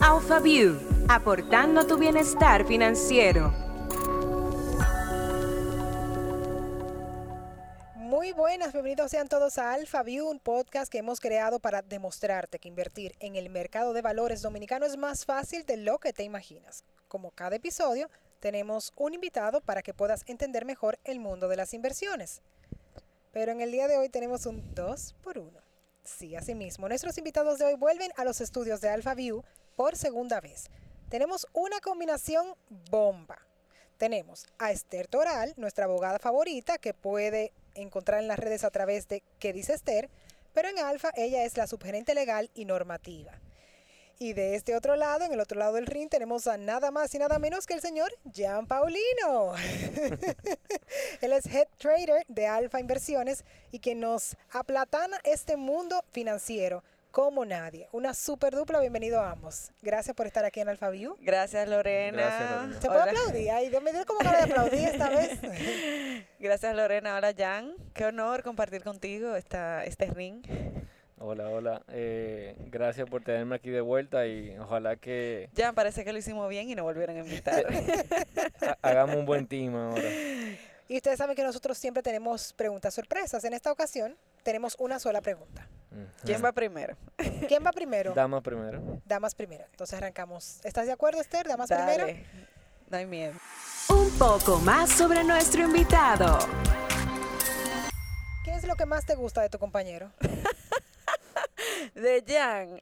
AlphaView, aportando tu bienestar financiero. Muy buenas, bienvenidos sean todos a AlphaView, un podcast que hemos creado para demostrarte que invertir en el mercado de valores dominicano es más fácil de lo que te imaginas. Como cada episodio, tenemos un invitado para que puedas entender mejor el mundo de las inversiones. Pero en el día de hoy tenemos un 2 por 1. Sí, así mismo. Nuestros invitados de hoy vuelven a los estudios de AlphaView por segunda vez. Tenemos una combinación bomba. Tenemos a Esther Toral, nuestra abogada favorita, que puede encontrar en las redes a través de ¿Qué dice Esther? Pero en Alfa ella es la subgerente legal y normativa. Y de este otro lado, en el otro lado del ring, tenemos a nada más y nada menos que el señor Gian Paulino. Él es head trader de Alfa Inversiones y que nos aplatana este mundo financiero como nadie. Una super dupla, bienvenido a ambos. Gracias por estar aquí en Alfa View. Gracias Lorena. Gracias, Lorena. ¿Se puede aplaudir? Ay, Dios me dio como ganas de aplaudir esta vez. Gracias Lorena. Hola Jan. Qué honor compartir contigo esta, este ring. Hola, hola. Eh, gracias por tenerme aquí de vuelta y ojalá que Jan, parece que lo hicimos bien y nos volvieron a invitar. ha- hagamos un buen team ahora. Y ustedes saben que nosotros siempre tenemos preguntas sorpresas. En esta ocasión tenemos una sola pregunta. ¿Quién va primero? ¿Quién va primero? Dama primero. Damas primero. Entonces arrancamos. ¿Estás de acuerdo, Esther? Damas primero. No hay miedo. Un poco más sobre nuestro invitado. ¿Qué es lo que más te gusta de tu compañero? De Jan.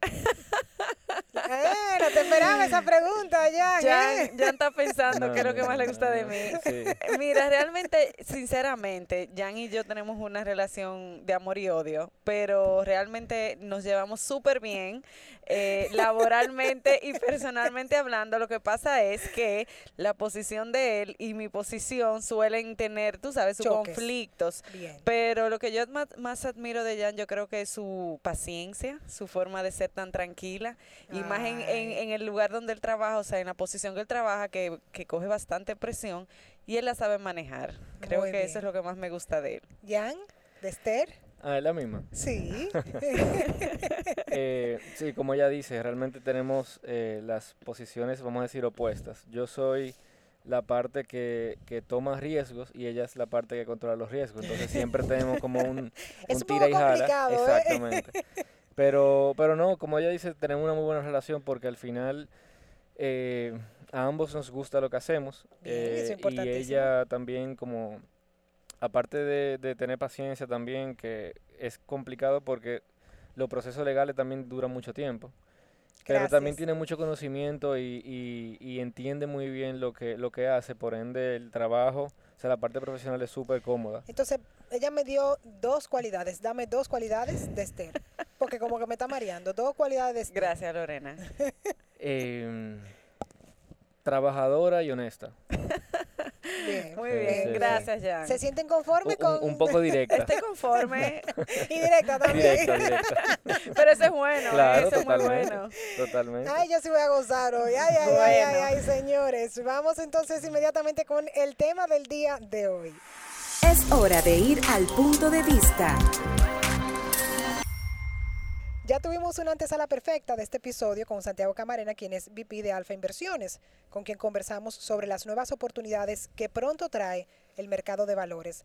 Eh, no te esperaba esa pregunta. Jan, Jan está pensando No, qué es lo que más le no, gusta de mí. Sí. Mira, realmente, sinceramente, Jan y yo tenemos una relación de amor y odio, pero realmente nos llevamos súper bien, eh, laboralmente y personalmente hablando. Lo que pasa es que la posición de él y mi posición suelen tener, tú sabes, sus Choques. conflictos. Bien. Pero lo que yo más, más admiro de Jan, yo creo que es su paciencia, su forma de ser tan tranquila. Y más en, en- el lugar donde él trabaja, o sea, en la posición que él trabaja, que, que coge bastante presión y él la sabe manejar. Creo Muy que bien. eso es lo que más me gusta de él. Jan, de Esther. Ah, es la misma. Sí. Eh, sí, como ella dice, realmente tenemos eh, las posiciones, vamos a decir, opuestas. Yo soy la parte que, que toma riesgos y ella es la parte que controla los riesgos. Entonces siempre tenemos como un, Es un tira y jala. complicado, ¿eh? Pero, pero no, como ella dice, tenemos una muy buena relación porque al final eh, a ambos nos gusta lo que hacemos. Bien, eh, y ella también como, aparte de, de tener paciencia también, que es complicado porque los procesos legales también duran mucho tiempo. Pero también tiene mucho conocimiento y, y- y entiende muy bien lo que, lo que hace, por ende el trabajo, o sea, la parte profesional es súper cómoda. Entonces, ella me dio dos cualidades. Dame dos cualidades de Esther. Porque como que me está mareando. Dos cualidades de. Gracias, Lorena. Em, trabajadora y honesta. Bien. Muy bien, sí, sí. gracias, Jan. ¿Se sienten conformes Un, con...? un poco directa. Estoy conforme, y directa también. directa, directa. pero eso es bueno. Claro, eso es muy totalmente. bueno. Totalmente. Ay, yo sí voy a gozar hoy. Ay, ay, ay, ay, ay, señores. Vamos entonces inmediatamente con el tema del día de hoy. Es hora de ir al punto de vista. Ya tuvimos una antesala perfecta de este episodio con Santiago Camarena, quien es VP de Alfa Inversiones, con quien conversamos sobre las nuevas oportunidades que pronto trae el mercado de valores.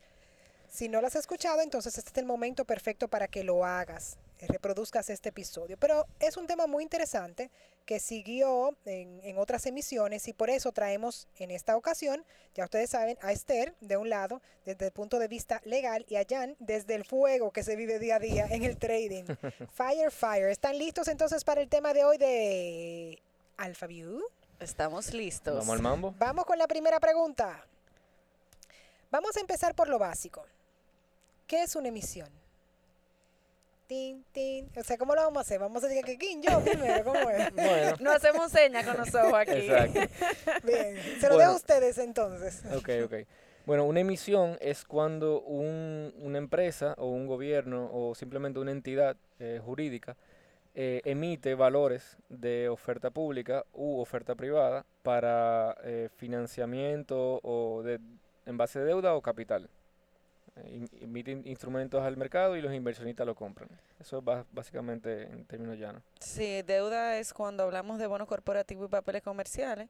Si no las has escuchado, entonces este es el momento perfecto para que lo hagas, reproduzcas este episodio. Pero es un tema muy interesante que siguió en, en otras emisiones y por eso traemos en esta ocasión, ya ustedes saben, a Esther de un lado desde el punto de vista legal y a Jan desde el fuego que se vive día a día en el trading. Fire, fire. ¿Están listos entonces para el tema de hoy de AlphaView? Estamos listos. Vamos al mambo. Vamos con la primera pregunta. Vamos a empezar por lo básico. ¿Qué es una emisión? Tin, tin. O sea, ¿cómo lo vamos a hacer? Vamos a decir que ¿quién? yo primero, ¿cómo es? Bueno, No hacemos señas con los ojos aquí. exacto. Bien, se lo Bueno. dejo a ustedes entonces. Ok, ok. Bueno, una emisión es cuando un- una empresa o un gobierno o simplemente una entidad eh, jurídica eh, emite valores de oferta pública u oferta privada para eh, financiamiento o de, en base de deuda o capital. In- emiten instrumentos al mercado y los inversionistas lo compran. Eso es básicamente en términos llanos. Sí, deuda es cuando hablamos de bonos corporativos y papeles comerciales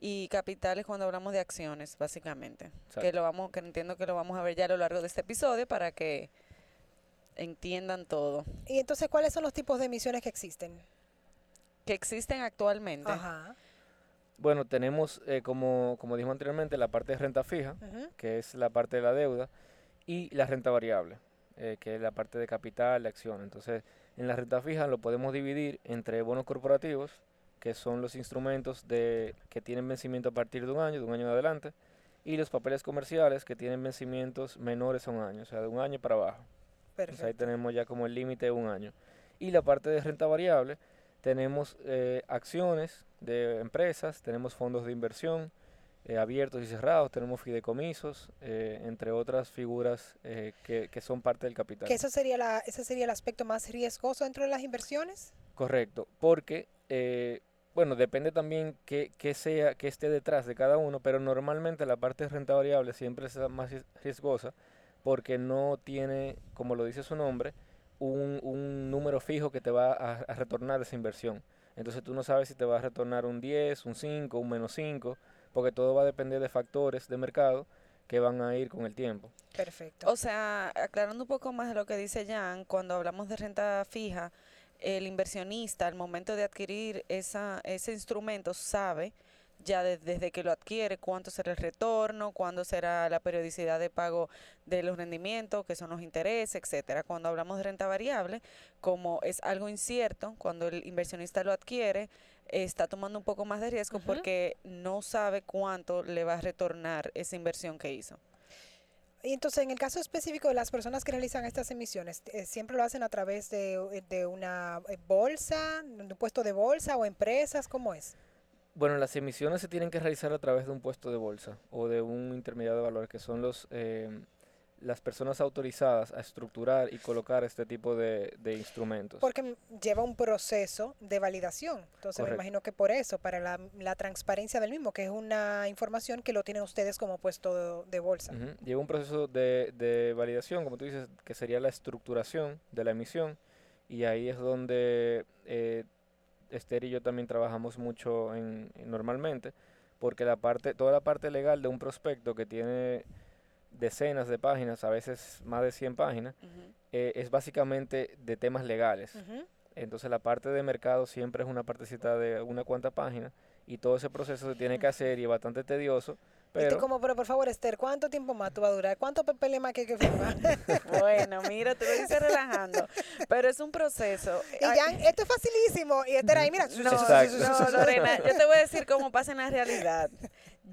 y capital es cuando hablamos de acciones, básicamente. Que lo vamos, que entiendo que lo vamos a ver ya a lo largo de este episodio para que entiendan todo. Y entonces, ¿cuáles son los tipos de emisiones que existen? Que existen actualmente. Ajá. Bueno, tenemos, eh, como, como dijimos anteriormente, la parte de renta fija, que es la parte de la deuda, y la renta variable, eh, que es la parte de capital, de acción. Entonces, en la renta fija lo podemos dividir entre bonos corporativos, que son los instrumentos de, que tienen vencimiento a partir de un año, de un año en adelante, y los papeles comerciales, que tienen vencimientos menores a un año, o sea, de un año para abajo. Entonces, ahí tenemos ya como el límite de un año. Y la parte de renta variable, tenemos eh, acciones de empresas, tenemos fondos de inversión eh, abiertos y cerrados, tenemos fideicomisos, eh, entre otras figuras eh, que, que son parte del capital. Que eso sería la, ese sería el aspecto más riesgoso dentro de las inversiones. Correcto, porque, eh, bueno, depende también qué, qué sea, qué esté detrás de cada uno, pero normalmente la parte de renta variable siempre es más ries- riesgosa porque no tiene, como lo dice su nombre, un, un número fijo que te va a, a retornar esa inversión. Entonces tú no sabes si te va a retornar un 10, un 5, un menos 5, porque todo va a depender de factores de mercado que van a ir con el tiempo. Perfecto. O sea, aclarando un poco más de lo que dice Jan, cuando hablamos de renta fija, el inversionista al momento de adquirir esa, ese instrumento sabe ya de- desde que lo adquiere cuánto será el retorno, cuándo será la periodicidad de pago de los rendimientos, que son los intereses, etcétera. Cuando hablamos de renta variable, como es algo incierto, cuando el inversionista lo adquiere, está tomando un poco más de riesgo Ujú. porque no sabe cuánto le va a retornar esa inversión que hizo. Y entonces, en el caso específico de las personas que realizan estas emisiones, eh, ¿siempre lo hacen a través de, de una eh, bolsa, de un puesto de bolsa o empresas? ¿Cómo es? Bueno, las emisiones se tienen que realizar a través de un puesto de bolsa o de un intermediario de valores, que son los eh, las personas autorizadas a estructurar y colocar este tipo de, de instrumentos. Porque lleva un proceso de validación. Entonces, me imagino que por eso, para la, la transparencia del mismo, que es una información que lo tienen ustedes como puesto de, bolsa. Lleva un proceso de, de validación, como tú dices, que sería la estructuración de la emisión, y ahí es donde eh, Esther y yo también trabajamos mucho en, en- normalmente, porque la parte, toda la parte legal de un prospecto que tiene decenas de páginas, a veces más de 100 páginas, eh, es básicamente de temas legales. Entonces la parte de mercado siempre es una partecita de una cuanta página y todo ese proceso se tiene que hacer y es bastante tedioso, Y tú pero como, pero por favor, Esther, ¿cuánto tiempo más tú va a durar? ¿Cuántos papeles más que hay que firmar? Bueno, mira, tú lo dices relajando, pero es un proceso. y ya, esto es facilísimo. Y Esther ahí, mira. No, no, Lorena, yo te voy a decir cómo pasa en la realidad.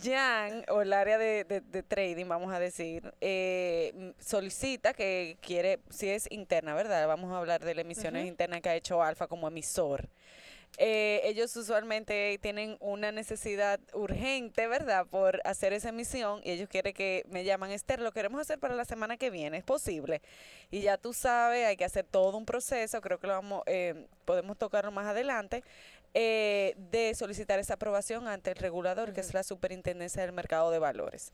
Jan, o el área de, de- de trading, vamos a decir, eh, solicita que quiere, si es interna, ¿verdad? Vamos a hablar de las emisiones internas que ha hecho Alfa como emisor. Eh, ellos usualmente tienen una necesidad urgente, ¿verdad?, por hacer esa emisión y ellos quieren que me llaman, Esther, lo queremos hacer para la semana que viene, es posible. Y ya tú sabes, hay que hacer todo un proceso, creo que lo vamos, eh, podemos tocarlo más adelante, eh, de solicitar esa aprobación ante el regulador, que es la Superintendencia del Mercado de Valores.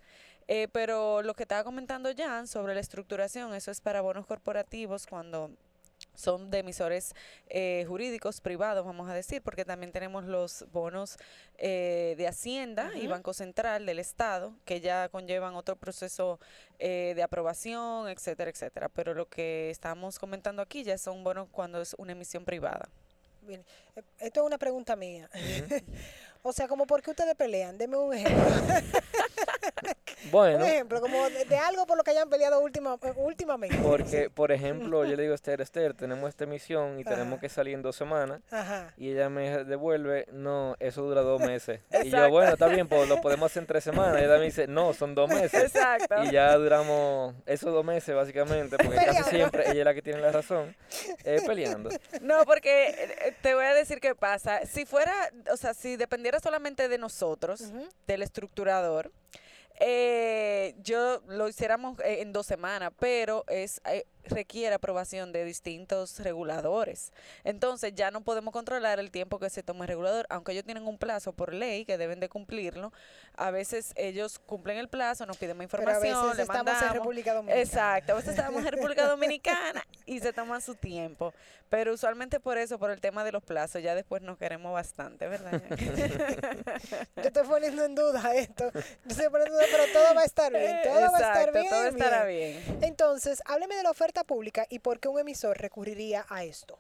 Eh, pero lo que estaba comentando Jan sobre la estructuración, eso es para bonos corporativos cuando son de emisores eh, jurídicos privados, vamos a decir, porque también tenemos los bonos eh, de Hacienda y. Banco Central del Estado, que ya conllevan otro proceso eh, de aprobación, etcétera, etcétera. Pero lo que estamos comentando aquí ya son bonos cuando es una emisión privada. Bien, Esto es una pregunta mía. O sea, como por qué ustedes pelean. Deme un ejemplo. bueno, Un ejemplo, como de, de algo por lo que hayan peleado última, eh, últimamente. porque por ejemplo yo le digo a Esther, Esther, tenemos esta emisión y tenemos Ajá. que salir en dos semanas Ajá. y ella me devuelve, no, eso dura dos meses. y yo, bueno, está bien, pues lo podemos hacer en tres semanas. Y ella me dice, no, son dos meses. Exacto. Y ya duramos esos dos meses básicamente, porque casi siempre ella es la que tiene la razón, eh, peleando. No, porque eh, te voy a decir qué pasa. Si fuera, o sea, si dependiera solamente de nosotros, del estructurador, eh, yo lo hiciéramos eh, en dos semanas, pero es eh, requiere aprobación de distintos reguladores. Entonces ya no podemos controlar el tiempo que se toma el regulador, aunque ellos tienen un plazo por ley que deben de cumplirlo. A veces ellos cumplen el plazo, nos piden más información, Pero a veces le estamos mandamos. en República Dominicana. Exacto, a veces estamos en República Dominicana y se toma su tiempo. Pero usualmente por eso, por el tema de los plazos, ya después nos queremos bastante, ¿verdad? Yo estoy poniendo en duda esto. Yo estoy poniendo en duda, pero todo va a estar bien. Todo va a estar bien. todo estará bien. bien. Entonces, hábleme de la oferta pública y por qué un emisor recurriría a esto.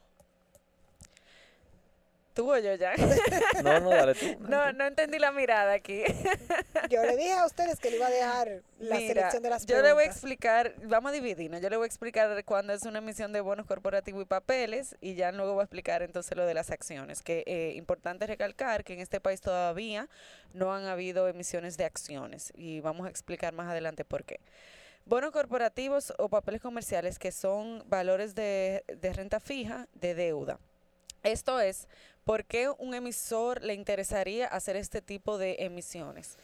Tú o yo ya. No, no, dale tú. dale No, tú. no entendí la mirada aquí. Yo le dije a ustedes que le iba a dejar la Mira, selección de las yo le voy a preguntas. explicar, vamos a dividirnos, yo le voy a explicar cuándo es una emisión de bonos corporativos y papeles y ya luego voy a explicar entonces lo de las acciones, que eh, importante recalcar que en este país todavía no han habido emisiones de acciones y vamos a explicar más adelante por qué. Bonos corporativos o papeles comerciales que son valores de, renta fija de deuda. Esto es, ¿por qué un emisor le interesaría hacer este tipo de emisiones?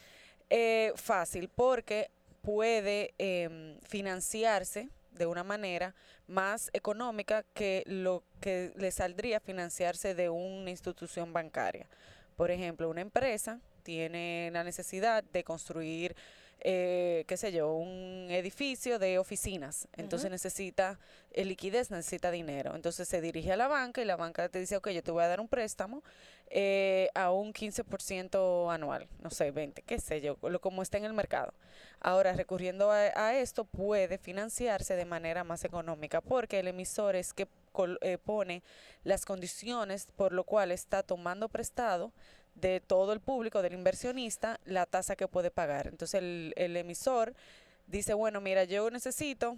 Eh, fácil, porque puede em, financiarse de una manera más económica que lo que le saldría financiarse de una institución bancaria. Por ejemplo, una empresa tiene la necesidad de construir, eh, qué sé yo, un edificio de oficinas. Entonces necesita eh, liquidez, necesita dinero. Entonces se dirige a la banca y la banca te dice, ok, yo te voy a dar un préstamo eh, a un 15% anual, no sé, 20, qué sé yo, lo como está en el mercado. Ahora, recurriendo a, a esto, puede financiarse de manera más económica porque el emisor es que col- eh, pone las condiciones por lo cual está tomando prestado de todo el público, del inversionista, la tasa que puede pagar. Entonces el, el emisor dice, bueno, mira, yo necesito,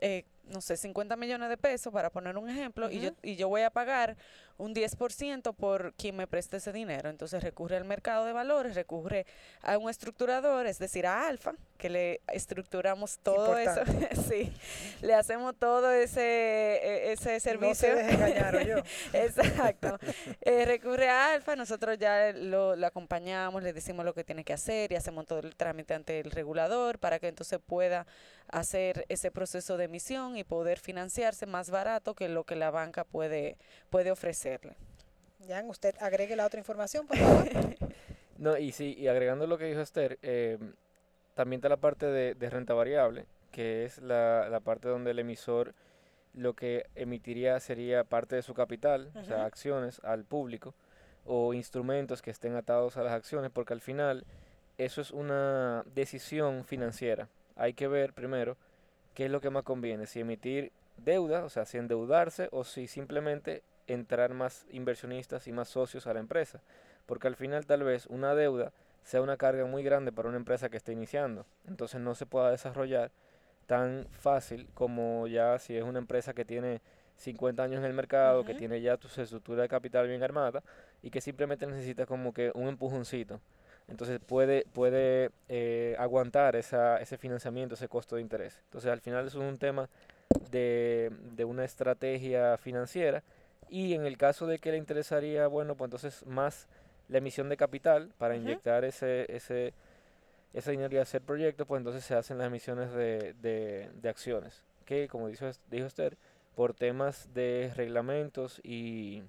eh, no sé, 50 millones de pesos, para poner un ejemplo, y, yo, y yo voy a pagar un 10% por quien me preste ese dinero. Entonces recurre al mercado de valores, recurre a un estructurador, es decir, a Alfa, que le estructuramos todo eso. sí, le hacemos todo ese, e- ese No servicio. se deje engañar, ¿o yo? Exacto. Eh, recurre a Alfa, nosotros ya lo, lo acompañamos, le decimos lo que tiene que hacer y hacemos todo el trámite ante el regulador para que entonces pueda hacer ese proceso de emisión y poder financiarse más barato que lo que la banca puede, puede ofrecerle. Jan, usted agregue la otra información, por favor. No, y sí, y agregando lo que dijo Esther, eh, también está la parte de, de renta variable, que es la, la parte donde el emisor lo que emitiría sería parte de su capital, o sea, acciones al público o instrumentos que estén atados a las acciones, porque al final eso es una decisión financiera. Hay que ver primero qué es lo que más conviene, si emitir deuda, o sea, si endeudarse o si simplemente entrar más inversionistas y más socios a la empresa porque al final tal vez una deuda sea una carga muy grande para una empresa que está iniciando. Entonces no se pueda desarrollar tan fácil como ya si es una empresa que tiene 50 años en el mercado, que tiene ya tu estructura de capital bien armada y que simplemente necesita como que un empujoncito. Entonces puede, puede eh, aguantar esa, ese financiamiento, ese costo de interés. Entonces al final eso es un tema de, de una estrategia financiera y en el caso de que le interesaría, bueno, pues entonces más la emisión de capital para inyectar ese, ese, ese dinero y hacer proyectos, pues entonces se hacen las emisiones de, de, de acciones, que como dijo, dijo Esther, por temas de reglamentos y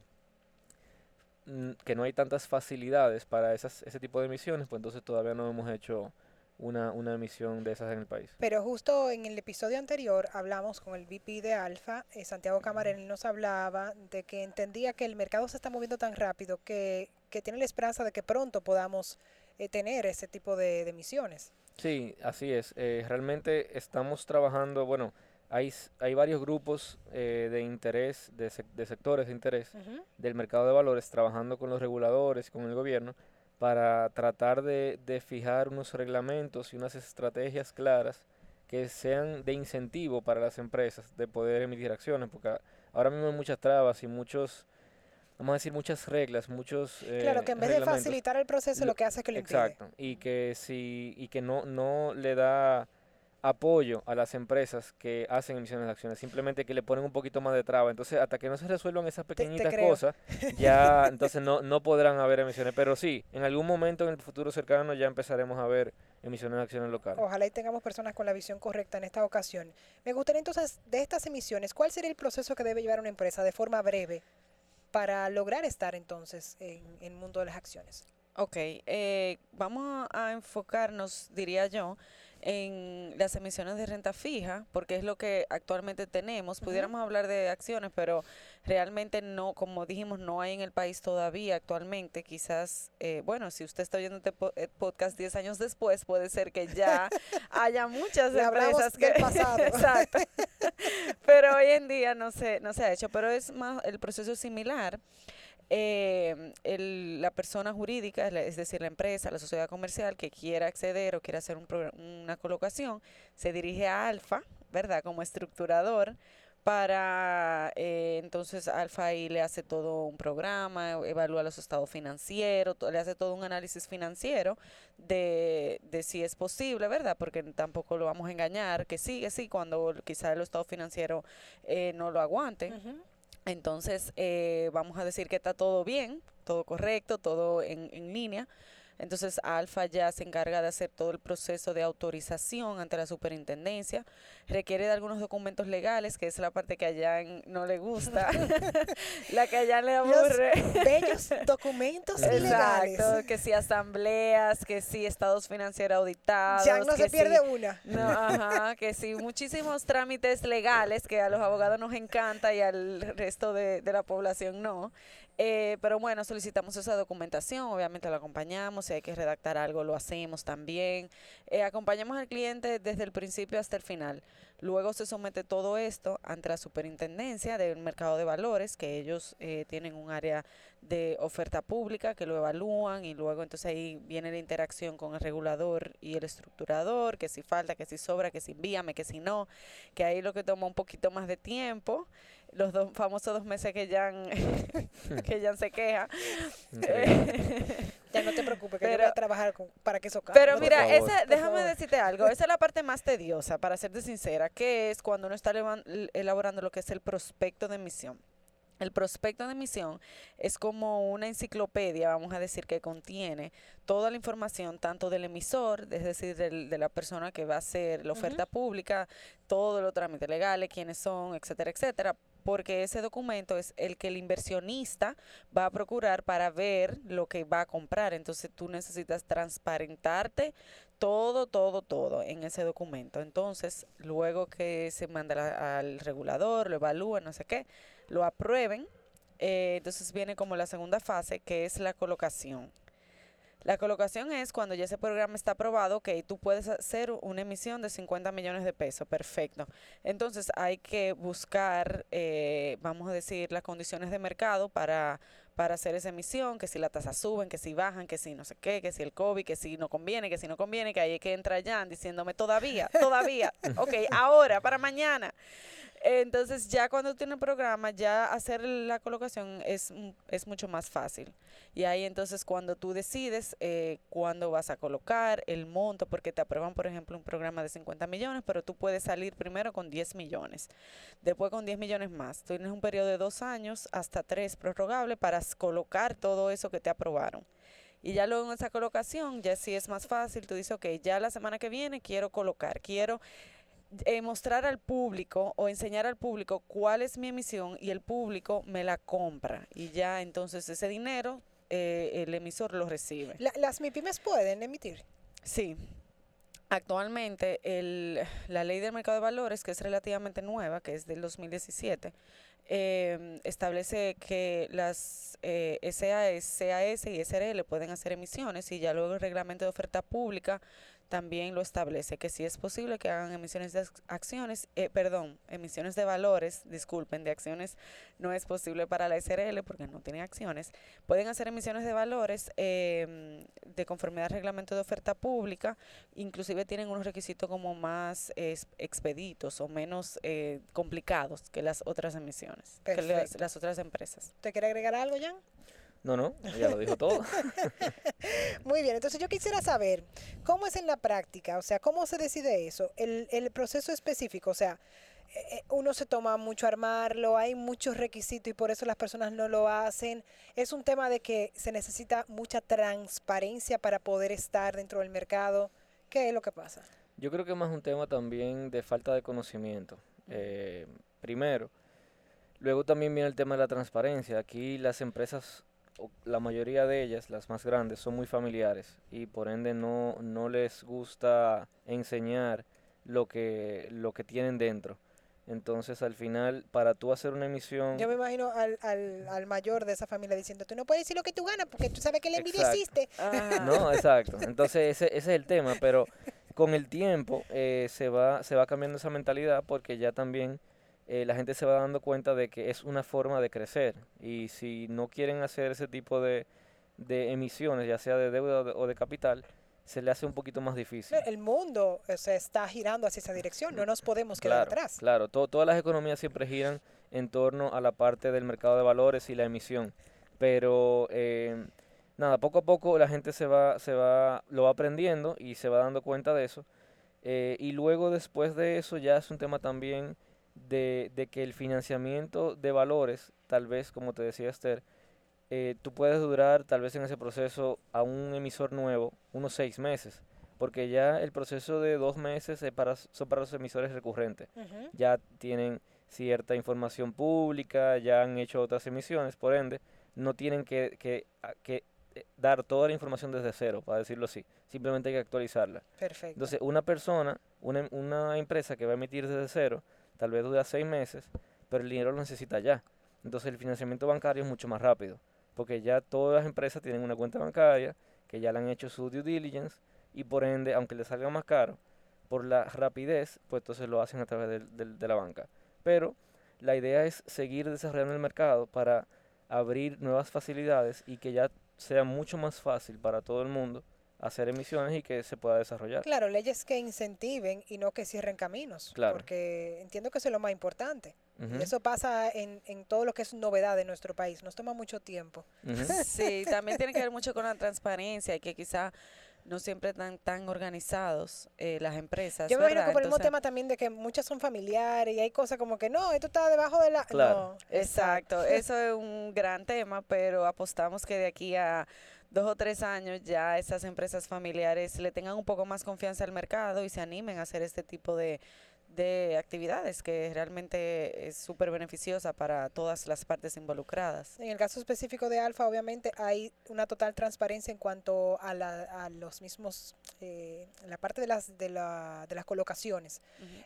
mm, que no hay tantas facilidades para esas, ese tipo de emisiones, pues entonces todavía no hemos hecho una, una emisión de esas en el país. Pero justo en el episodio anterior hablamos con el VP de Alfa, eh, Santiago Camarena, y nos hablaba de que entendía que el mercado se está moviendo tan rápido que, que tiene la esperanza de que pronto podamos eh, tener ese tipo de, de emisiones. Sí, así es. Eh, realmente estamos trabajando, bueno, hay, hay varios grupos eh, de interés, de, sec- de sectores de interés del mercado de valores, trabajando con los reguladores con el gobierno para tratar de, de fijar unos reglamentos y unas estrategias claras que sean de incentivo para las empresas de poder emitir acciones, porque ahora mismo hay muchas trabas y muchos, vamos a decir, muchas reglas, muchos... Claro, eh, que en vez de facilitar el proceso, Lo- lo que hace es que lo impide. Exacto, y que si y que no no le da apoyo a las empresas que hacen emisiones de acciones, simplemente que le ponen un poquito más de traba. Entonces, hasta que no se resuelvan esas pequeñitas cosas, ya entonces no, no podrán haber emisiones. Pero sí, en algún momento en el futuro cercano ya empezaremos a ver emisiones de acciones locales. Ojalá y tengamos personas con la visión correcta en esta ocasión. Me gustaría entonces, de estas emisiones, ¿cuál sería el proceso que debe llevar una empresa de forma breve para lograr estar entonces en, en el mundo de las acciones? Ok, eh, vamos a enfocarnos, diría yo, en las emisiones de renta fija, porque es lo que actualmente tenemos. Pudiéramos hablar de acciones, pero realmente no, como dijimos, no hay en el país todavía actualmente. Quizás, eh, bueno, si usted está oyendo este eh, podcast 10 años después, puede ser que ya haya muchas empresas que... del pasado. Exacto. pero hoy en día no se, no se ha hecho, pero es más, el proceso es similar eh, el- la persona jurídica, es decir, la empresa, la sociedad comercial que quiera acceder o quiera hacer un una colocación, se dirige a Alfa, ¿verdad? Como estructurador para, eh, entonces Alfa ahí le hace todo un programa, evalúa los estados financieros, le hace todo un análisis financiero de, de si es posible, ¿verdad? Porque tampoco lo vamos a engañar, que sí, que sí, cuando quizá el estado financiero eh, no lo aguante. Entonces, eh, vamos a decir que está todo bien, todo correcto, todo en, en línea. Entonces, Alfa ya se encarga de hacer todo el proceso de autorización ante la superintendencia. Requiere de algunos documentos legales, que es la parte que a Jan no le gusta, la que a Jan le Los aburre. bellos documentos legales. Exacto, que si asambleas, que si estados financieros auditados. Ya no que se pierde si- una. no, ajá, que sí, muchísimos trámites legales que a los abogados nos encanta y al resto de, de la población no. Eh, pero bueno, solicitamos esa documentación, obviamente la acompañamos, si hay que redactar algo lo hacemos también. Eh, acompañamos al cliente desde el principio hasta el final. Luego se somete todo esto ante la superintendencia del mercado de valores, que ellos eh, tienen un área de oferta pública que lo evalúan y luego entonces ahí viene la interacción con el regulador y el estructurador, que si falta, que si sobra, que si envíame, que si no, que ahí lo que toma un poquito más de tiempo, los dos famosos dos meses que ya que Jan se queja. Increíble. Ya no te preocupes, que yo Pero- voy a trabajar con- para que eso cambie. Pero mira, favor. esa, déjame favor. decirte algo, esa es la parte más tediosa, para serte sincera, que es cuando uno está elaborando lo que es el prospecto de emisión. El prospecto de emisión es como una enciclopedia, vamos a decir, que contiene toda la información, tanto del emisor, es decir, del- de la persona que va a hacer la oferta pública, todos los trámites legales, quiénes son, etcétera, etcétera, porque ese documento es el que el inversionista va a procurar para ver lo que va a comprar. Entonces tú necesitas transparentarte todo, todo, todo en ese documento. Entonces, luego que se manda al regulador, lo evalúa, no sé qué, lo aprueben, eh, entonces viene como la segunda fase, que es la colocación. La colocación es cuando ya ese programa está aprobado, ok, tú puedes hacer una emisión de 50 millones de pesos, perfecto. Entonces hay que buscar, eh, vamos a decir, las condiciones de mercado para, para hacer esa emisión, que si la tasa suben, que si bajan, que si no sé qué, que si el COVID, que si no conviene, que si no conviene, que ahí es que entra Jan diciéndome todavía, todavía, ok, ahora, para mañana. Entonces ya cuando tiene el programa, ya hacer la colocación es, mu- es mucho más fácil. Y ahí entonces cuando tú decides eh, cuándo vas a colocar, el monto, porque te aprueban, por ejemplo, un programa de 50 millones, pero tú puedes salir primero con 10 millones, después con 10 millones más. Tú tienes un periodo de dos años hasta tres prorrogable para colocar todo eso que te aprobaron. Y ya luego en esa colocación, ya sí es más fácil, tú dices, ok, ya la semana que viene quiero colocar, quiero eh, mostrar al público o enseñar al público cuál es mi emisión y el público me la compra. Y ya entonces ese dinero eh, el emisor lo recibe. La- las MIPIMES pueden emitir. Sí. Actualmente, el, la ley del mercado de valores, que es relativamente nueva, que es del 2017, eh, establece que las eh, SAS, CAS y SRL pueden hacer emisiones y ya luego el reglamento de oferta pública también lo establece, que si es posible que hagan emisiones de ac- acciones, eh, perdón, emisiones de valores, disculpen, de acciones no es posible para la SRL porque no tiene acciones, pueden hacer emisiones de valores eh, de conformidad al reglamento de oferta pública, inclusive tienen unos requisitos como más eh, ex- expeditos o menos eh, complicados que las otras emisiones, que las otras empresas. ¿Te quiere agregar algo, Jan? No, no, ella lo dijo todo. Muy bien, entonces yo quisiera saber, ¿cómo es en la práctica? O sea, ¿cómo se decide eso? El, el proceso específico, o sea, eh, eh, uno se toma mucho armarlo, hay muchos requisitos y por eso las personas no lo hacen. Es un tema de que se necesita mucha transparencia para poder estar dentro del mercado. ¿Qué es lo que pasa? Yo creo que más un tema también de falta de conocimiento. Eh, primero, luego también viene el tema de la transparencia. Aquí las empresas, la mayoría de ellas, las más grandes, son muy familiares y por ende no, no les gusta enseñar lo que, lo que tienen dentro. Entonces, al final, para tú hacer una emisión... Yo me imagino al, al, al mayor de esa familia diciendo, tú no puedes decir lo que tú ganas porque tú sabes que la envidia existe. Ah. No, exacto. Entonces, ese, ese es el tema, pero con el tiempo eh, se, va, se va cambiando esa mentalidad porque ya también eh, la gente se va dando cuenta de que es una forma de crecer. Y si no quieren hacer ese tipo de, de emisiones, ya sea de deuda o de, o de capital, se le hace un poquito más difícil. El mundo se está girando hacia esa dirección, no nos podemos quedar Claro, atrás. claro. To- todas las economías siempre giran en torno a la parte del mercado de valores y la emisión. Pero eh, nada, poco a poco la gente se va, se va, lo va aprendiendo y se va dando cuenta de eso. Eh, y luego después de eso ya es un tema también de, de que el financiamiento de valores, tal vez como te decía Esther, eh, tú puedes durar tal vez en ese proceso a un emisor nuevo unos seis meses, porque ya el proceso de dos meses es para, son para los emisores recurrentes ya tienen cierta información pública, ya han hecho otras emisiones, por ende, no tienen que, que, eh, dar toda la información desde cero, para decirlo así, simplemente hay que actualizarla. Perfecto. Entonces, una persona, una, una empresa que va a emitir desde cero, tal vez dura seis meses, pero el dinero lo necesita ya. Entonces, el financiamiento bancario es mucho más rápido, porque ya todas las empresas tienen una cuenta bancaria, que ya le han hecho su due diligence, y por ende, aunque les salga más caro, por la rapidez, pues entonces lo hacen a través del- de la banca. Pero la idea es seguir desarrollando el mercado para abrir nuevas facilidades y que ya sea mucho más fácil para todo el mundo hacer emisiones y que se pueda desarrollar. Claro, leyes que incentiven y no que cierren caminos. Claro. Porque entiendo que eso es lo más importante. Eso pasa en, en todo lo que es novedad de nuestro país. Nos toma mucho tiempo. Sí, también tiene que ver mucho con la transparencia y que quizá no siempre están tan organizados eh, las empresas. Yo me imagino que por el mismo Entonces- tema también de que muchas son familiares y hay cosas como que no, esto está debajo de la... Claro. No, Exacto, eso es un gran tema, pero apostamos que de aquí a dos o tres años ya esas empresas familiares le tengan un poco más confianza al mercado y se animen a hacer este tipo de, de actividades que realmente es súper beneficiosa para todas las partes involucradas. En el caso específico de Alfa, obviamente hay una total transparencia en cuanto a, la, a los mismos, eh, la parte de las, de, la, de las colocaciones.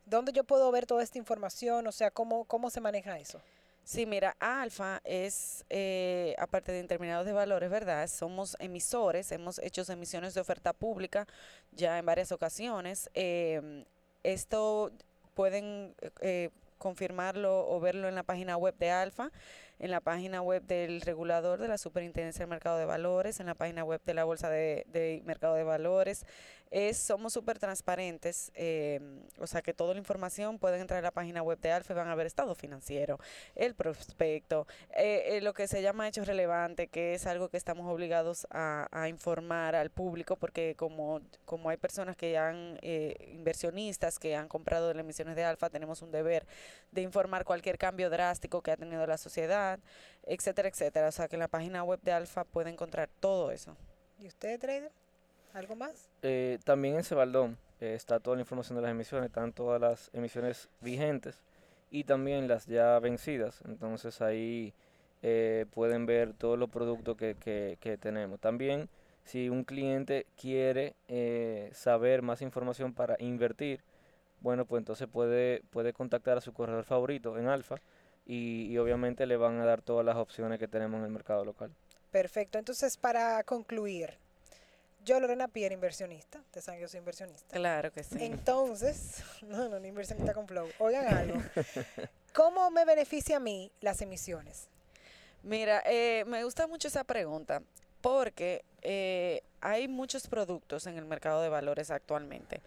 ¿Dónde yo puedo ver toda esta información? O sea, ¿cómo, cómo se maneja eso? Sí, mira, Alfa es, eh, aparte de interminados de valores, ¿verdad? Somos emisores, hemos hecho emisiones de oferta pública ya en varias ocasiones. Em, esto pueden eh, confirmarlo o verlo en la página web de Alfa, en la página web del regulador de la Superintendencia del Mercado de Valores, en la página web de la Bolsa de, de Mercado de Valores. Es, somos súper transparentes, em, o sea que toda la información pueden entrar a la página web de Alfa y van a ver estado financiero, el prospecto, eh, eh, lo que se llama hechos relevantes, que es algo que estamos obligados a, informar al público, porque como, como hay personas que ya han, eh, inversionistas que han comprado las emisiones de Alfa, tenemos un deber de informar cualquier cambio drástico que ha tenido la sociedad, etcétera, etcétera. O sea que en la página web de Alfa puede encontrar todo eso. ¿Y usted, trader? ¿Algo más? Eh, también en Cebaldón eh, está toda la información de las emisiones, están todas las emisiones vigentes y también las ya vencidas. Entonces ahí eh, pueden ver todos los productos que, tenemos. También si un cliente quiere saber más información para invertir, bueno, pues entonces puede, puede contactar a su corredor favorito en Alfa y, y obviamente le van a dar todas las opciones que tenemos en el mercado local. Perfecto. Entonces, para concluir, yo, Lorena Pierre, inversionista. Ustedes saben que yo soy inversionista. Claro que sí. Entonces, no, no, no inversionista con flow. Oigan algo. ¿Cómo me beneficia a mí las emisiones? Mira, eh, me gusta mucho esa pregunta porque eh, hay muchos productos en el mercado de valores actualmente.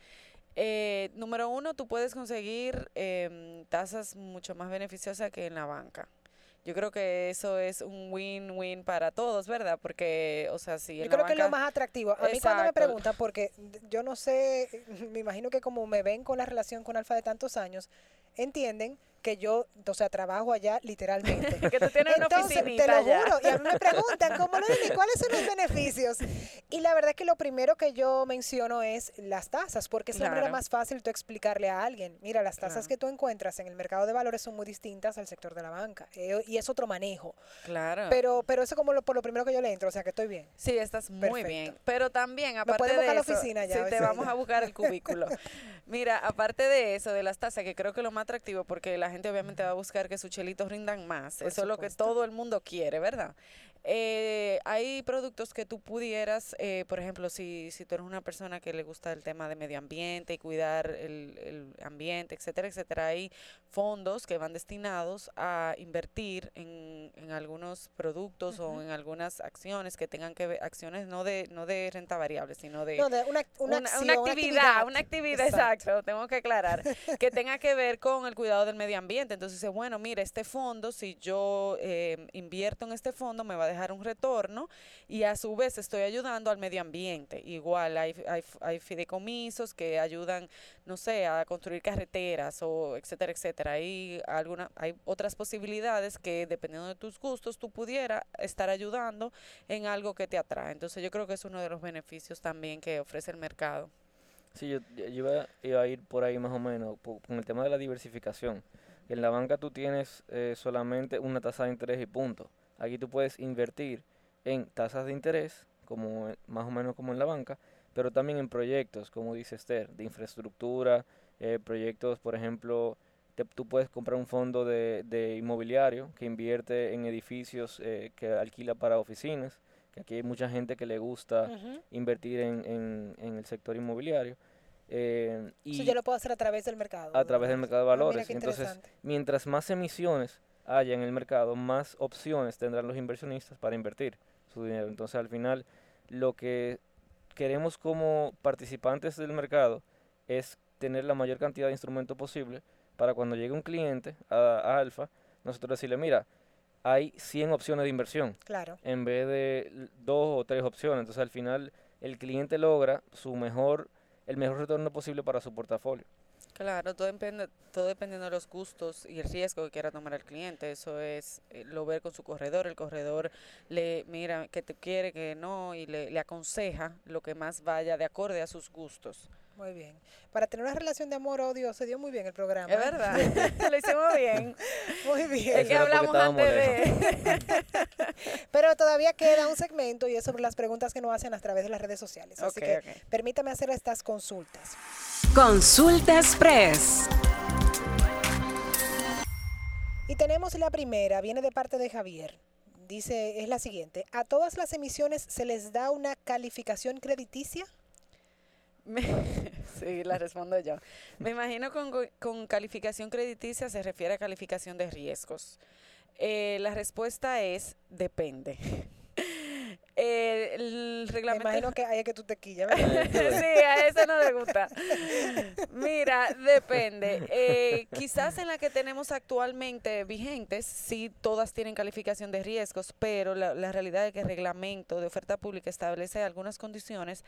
Eh, número uno, tú puedes conseguir em, tasas mucho más beneficiosas que en la banca. Yo creo que eso es un win-win para todos, ¿verdad? Porque, o sea, si Yo creo que es lo más atractivo. A mí cuando me Exacto. preguntan, porque yo no sé, me imagino que como me ven con la relación con Alfa de tantos años, entienden que yo, o sea, trabajo allá literalmente. que tú tienes una Entonces, te oficinita lo allá. juro, y a mí me preguntan, ¿cómo lo dije? ¿Cuáles son los beneficios? Y la verdad es que lo primero que yo menciono es las tasas, porque es la manera Claro. más fácil tú explicarle a alguien, mira, las tasas Claro. que tú encuentras en el mercado de valores son muy distintas al sector de la banca, eh, y es otro manejo. Claro. Pero, pero eso como lo, por lo primero que yo le entro, o sea, que estoy bien. Sí, estás muy Perfecto. bien. Pero también, aparte pueden de la oficina ya, sí, te vamos a buscar el cubículo. Mira, aparte de eso, de las tasas, que creo que es lo más atractivo, porque la gente obviamente va a buscar que sus chelitos rindan más. Por eso es lo que todo el mundo quiere, ¿verdad? Eh, hay productos que tú pudieras, eh, por ejemplo, si, si tú eres una persona que le gusta el tema de medio ambiente y cuidar el, el ambiente, etcétera, etcétera, hay fondos que van destinados a invertir en, en algunos productos o en algunas acciones que tengan que ver, acciones no de, no de renta variable, sino de No, de una, una, una, acción, una actividad, una actividad, Exacto. exacto. tengo que aclarar, que tenga que ver con el cuidado del medio ambiente. Entonces dice, bueno, mira, este fondo, si yo eh, invierto en este fondo, me va a dejar un retorno y a su vez estoy ayudando al medio ambiente. Igual hay, hay, hay fideicomisos que ayudan, no sé, a construir carreteras o etcétera, etcétera. Hay, alguna, hay otras posibilidades que dependiendo de tus gustos tú pudieras estar ayudando en algo que te atrae. Entonces yo creo que es uno de los beneficios también que ofrece el mercado. Sí, yo, yo iba, iba a ir por ahí más o menos, con el tema de la diversificación. En la banca tú tienes eh, solamente una tasa de interés y punto. Aquí tú puedes invertir en tasas de interés, como más o menos como en la banca, pero también en proyectos, como dice Esther, de infraestructura, eh, proyectos, por ejemplo, te- tú puedes comprar un fondo de, de inmobiliario que invierte en edificios eh, que alquila para oficinas, que aquí hay mucha gente que le gusta invertir en, en- en el sector inmobiliario. eh, y Eso yo lo puedo hacer a través del mercado. a través del mercado de Ah, valores. Entonces, mientras más emisiones haya en el mercado, más opciones tendrán los inversionistas para invertir su dinero. Entonces, al final, lo que queremos como participantes del mercado es tener la mayor cantidad de instrumentos posible para cuando llegue un cliente a, a Alfa, nosotros decirle, mira, hay 100 opciones de inversión Claro. en vez de dos o tres opciones. Entonces al final el cliente logra su mejor, el mejor retorno posible para su portafolio. Claro, todo depende, todo dependiendo de los gustos y el riesgo que quiera tomar el cliente. Eso es eh, lo ver con su corredor. El corredor le mira que te quiere, que no, y le, le aconseja lo que más vaya de acorde a sus gustos. Muy bien. Para tener una relación de amor-odio se dio muy bien el programa. Es verdad, lo hicimos bien. Muy Es bien. Eso que hablamos antes de... Pero todavía queda un segmento y es sobre las preguntas que nos hacen a través de las redes sociales. Así que permítame hacer estas consultas. Consulta Express. Y tenemos la primera, viene de parte de Javier. Dice, es la siguiente. ¿A todas las emisiones se les da una calificación crediticia? Me- sí, la respondo yo. Me imagino con, con calificación crediticia se refiere a calificación de riesgos. Eh, la respuesta es depende. Eh, el Me imagino que hay que tú te sí, a eso no le gusta. Mira, depende. Eh, quizás en la que tenemos actualmente vigentes, sí, todas tienen calificación de riesgos, pero la, la realidad es que el reglamento de oferta pública establece algunas condiciones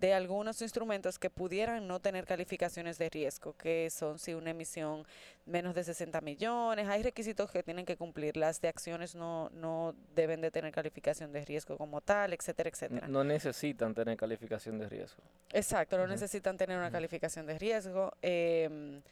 de algunos instrumentos que pudieran no tener calificaciones de riesgo, que son si una emisión menos de 60 millones, hay requisitos que tienen que cumplir, las de acciones no, no deben de tener calificación de riesgo como tal, etcétera, etcétera. No necesitan tener calificación de riesgo. Exacto, no necesitan tener una calificación de riesgo, em,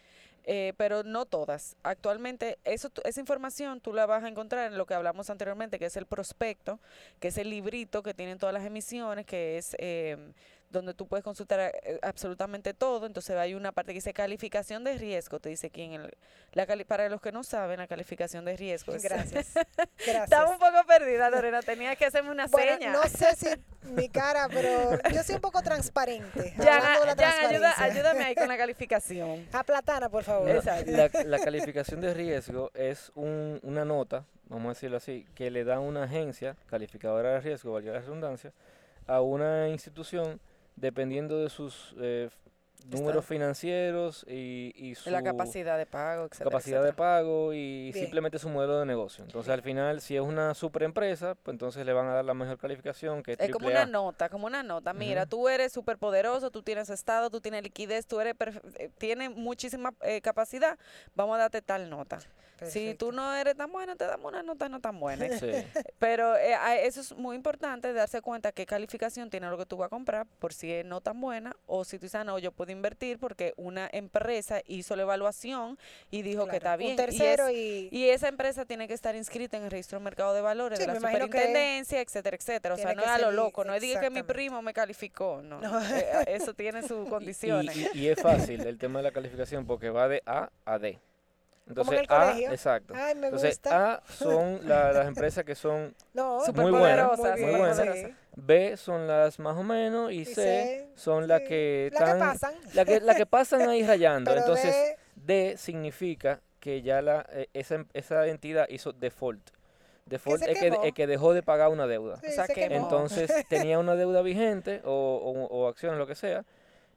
eh, pero no todas. Actualmente, eso, esa información tú la vas a encontrar en lo que hablamos anteriormente, que es el prospecto, que es el librito que tienen todas las emisiones, que es em, donde tú puedes consultar eh, absolutamente todo. Entonces hay una parte que dice calificación de riesgo, te dice quién. El, la cali- para los que no saben, la calificación de riesgo es... Gracias. Gracias. Estaba un poco perdida, Lorena, tenía que hacerme una Bueno, seña. no sé si mi cara, pero yo soy un poco transparente. De la Jan, ayuda, ayúdame ahí con la calificación. A Platana, por favor. Exacto. La, la calificación de riesgo es un- una nota, vamos a decirlo así, que le da una agencia calificadora de riesgo, valga la redundancia, a una institución dependiendo de sus eh, números financieros y, y su La capacidad de pago, etcétera. capacidad de pago y Bien. simplemente su modelo de negocio. Entonces, al final, si es una super empresa, pues entonces le van a dar la mejor calificación que es Es como una nota, como una nota. Mira, Ujú. tú eres súper poderoso, tú tienes estado, tú tienes liquidez, tú eres eh, tienes muchísima eh, capacidad, vamos a darte tal nota. Si tú no eres tan bueno, te damos una nota no tan buena. Sí. Pero eh, eso es muy importante, darse cuenta qué calificación tiene lo que tú vas a comprar, por si es no tan buena, o si tú dices, "Ah, no, yo puedo invertir porque una empresa hizo la evaluación y dijo que está bien. Un tercero y, y, es- y esa empresa tiene que estar inscrita en el registro de mercado de valores Sí, de la superintendencia, etcétera, etcétera. O sea, no es a lo loco, no es diga que mi primo me calificó, no. No. eh, eso tiene sus Y, condiciones. y- y es fácil el tema de la calificación porque va de A a D. Como en el A, exacto. Ay, me Entonces, gusta. A son la- las empresas que son, no, muy buenas, poderosas, muy muy bien, buenas. sí. B son las más o menos y Y C C, son las que la que están, pasan. la que, la que pasan ahí rayando. Pero Entonces, D significa que ya la, eh, esa, em- esa entidad hizo default. Default es que, es que dejó de pagar una deuda. sí, o sea se que quemó. Entonces tenía una deuda vigente o, o- o acciones, lo que sea,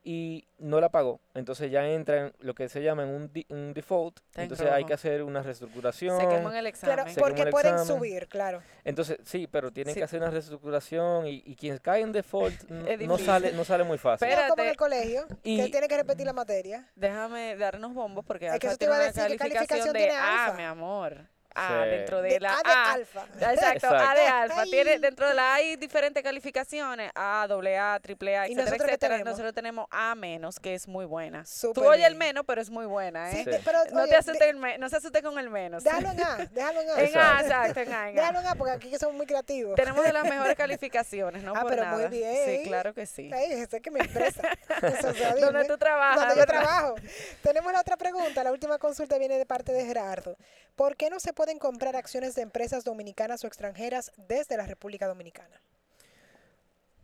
y no la pagó. Entonces ya entra en lo que se llama en un, di- un default. Está en Entonces hay que hacer una reestructuración. Se quemó en el examen. Claro, Se quemó porque el pueden examen. subir, claro. Entonces, sí, pero tienen Sí. que hacer una reestructuración y, y quien cae en default no sale, no sale muy fácil. Pero- No como en el colegio, que Y- tiene que repetir la materia. Déjame darnos bombos porque Es que eso te iba a decir, ¿qué calificación calificación de tiene A, Alfa? mi amor. A, Sí. dentro de, De la A de A. alfa. Exacto, A de alfa. Ay. Tiene, dentro de la A hay diferentes calificaciones, A, doble A, triple A, ¿Y etcétera, nosotros etcétera. tenemos? Nosotros tenemos A menos, que es muy buena. Súper Tú oyes el menos, pero es muy buena, ¿eh? Sí. de- pero, No, oye, te asustes de- el me- no se asuste con el menos. déjalo en A, déjalo en A. En A, exacto, en A, en A. Déjalo en A, porque aquí que somos muy creativos. Tenemos de las mejores calificaciones, no Ah, por pero nada. muy bien. Sí, claro que sí. Ey, ese que me expresa. Eso, o sea, Donde tú trabajas. donde yo trabajo. Tenemos la otra pregunta. La última consulta viene de parte de Gerardo. ¿Por qué no se pueden comprar acciones de empresas dominicanas o extranjeras desde la República Dominicana?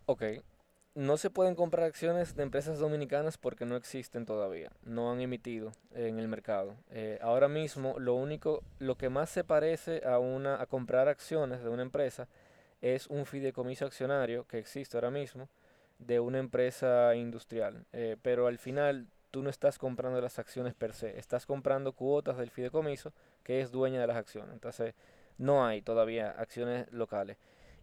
Ok. No se pueden comprar acciones de empresas dominicanas porque no existen todavía, no han emitido en el mercado. Eh, ahora mismo lo único, lo que más se parece a una a comprar acciones de una empresa es un fideicomiso accionario que existe ahora mismo de una empresa industrial. Eh, pero al final tú no estás comprando las acciones per se, estás comprando cuotas del fideicomiso que es dueña de las acciones. Entonces no hay todavía acciones locales.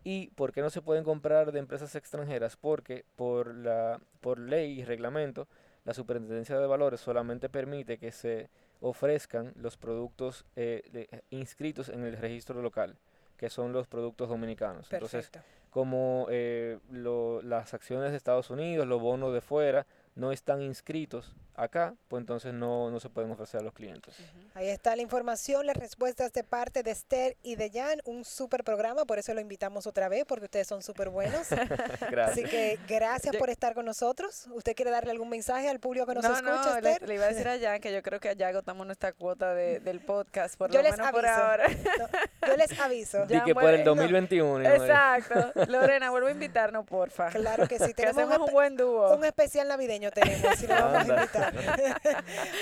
¿Y por qué no se pueden comprar de empresas extranjeras? Porque por, la, por ley y reglamento, la Superintendencia de Valores solamente permite que se ofrezcan los productos eh, de- inscritos en el registro local, que son los productos dominicanos. Entonces, Perfecto. como eh, lo- las acciones de Estados Unidos, los bonos de fuera, no están inscritos acá, pues entonces no, no se pueden ofrecer a los clientes. Ahí está la información, las respuestas de parte de Esther y de Jan. Un súper programa, por eso lo invitamos otra vez, porque ustedes son súper buenos. Gracias. Así que gracias Yo- por estar con nosotros. ¿Usted quiere darle algún mensaje al público que nos no, escucha, no, le, Esther? le iba a decir a Jan que yo creo que allá agotamos nuestra cuota de- del podcast, por Yo lo les menos por ahora. No, yo les aviso. Di Ya, que por el bueno, 2021. y no- Exacto. Lorena, vuelve a invitarnos, porfa. Claro que sí. Que Tenemos hacemos un, buen dúo. un especial navideño tenemos, si lo vamos a invitar.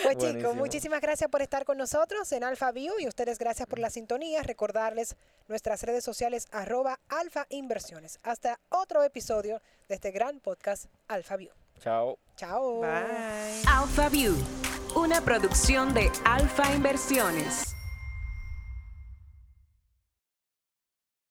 pues chicos, muchísimas gracias por estar con nosotros en Alfa View y ustedes gracias por la sintonía. Recordarles nuestras redes sociales arroba Alfa Inversiones. Hasta otro episodio de este gran podcast Alfa View. Chao. Chao. Bye. Alpha View, una producción de Alfa Inversiones.